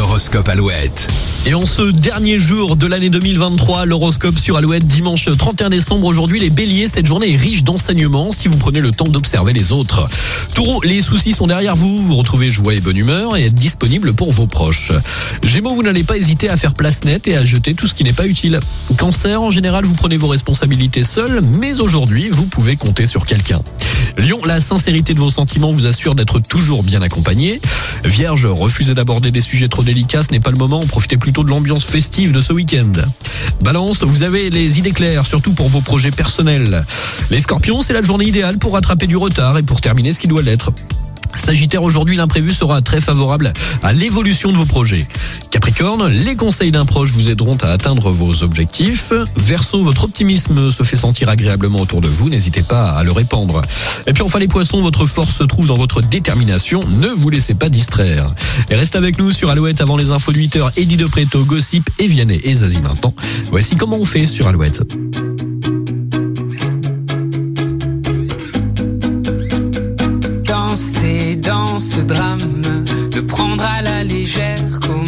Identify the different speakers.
Speaker 1: L'horoscope Alouette.
Speaker 2: Et en ce dernier jour de l'année 2023, l'horoscope sur Alouette, dimanche 31 décembre, aujourd'hui les béliers, cette journée est riche d'enseignements si vous prenez le temps d'observer les autres. Taureau, les soucis sont derrière vous, vous retrouvez joie et bonne humeur et êtes disponible pour vos proches. Gémeaux, vous n'allez pas hésiter à faire place nette et à jeter tout ce qui n'est pas utile. Cancer, en général, vous prenez vos responsabilités seul, mais aujourd'hui, vous pouvez compter sur quelqu'un. Lion, la sincérité de vos sentiments vous assure d'être toujours bien accompagné. Vierge, refusez d'aborder des sujets trop délicats, ce n'est pas le moment, profitez plutôt de l'ambiance festive de ce week-end. Balance, vous avez les idées claires, surtout pour vos projets personnels. Les scorpions, c'est la journée idéale pour rattraper du retard et pour terminer ce qui doit l'être. Sagittaire, aujourd'hui l'imprévu sera très favorable à l'évolution de vos projets. Les conseils d'un proche vous aideront à atteindre vos objectifs. Verseau, votre optimisme se fait sentir agréablement autour de vous, n'hésitez pas à le répandre. Et puis enfin les poissons, votre force se trouve dans votre détermination, ne vous laissez pas distraire. Et reste avec nous sur Alouette avant les infos de 8h, Eddie de Preto, Gossip et Vianney et Zazie maintenant. Voici comment on fait sur Alouette.
Speaker 3: Danser dans ce drame, le prendre à la légère comme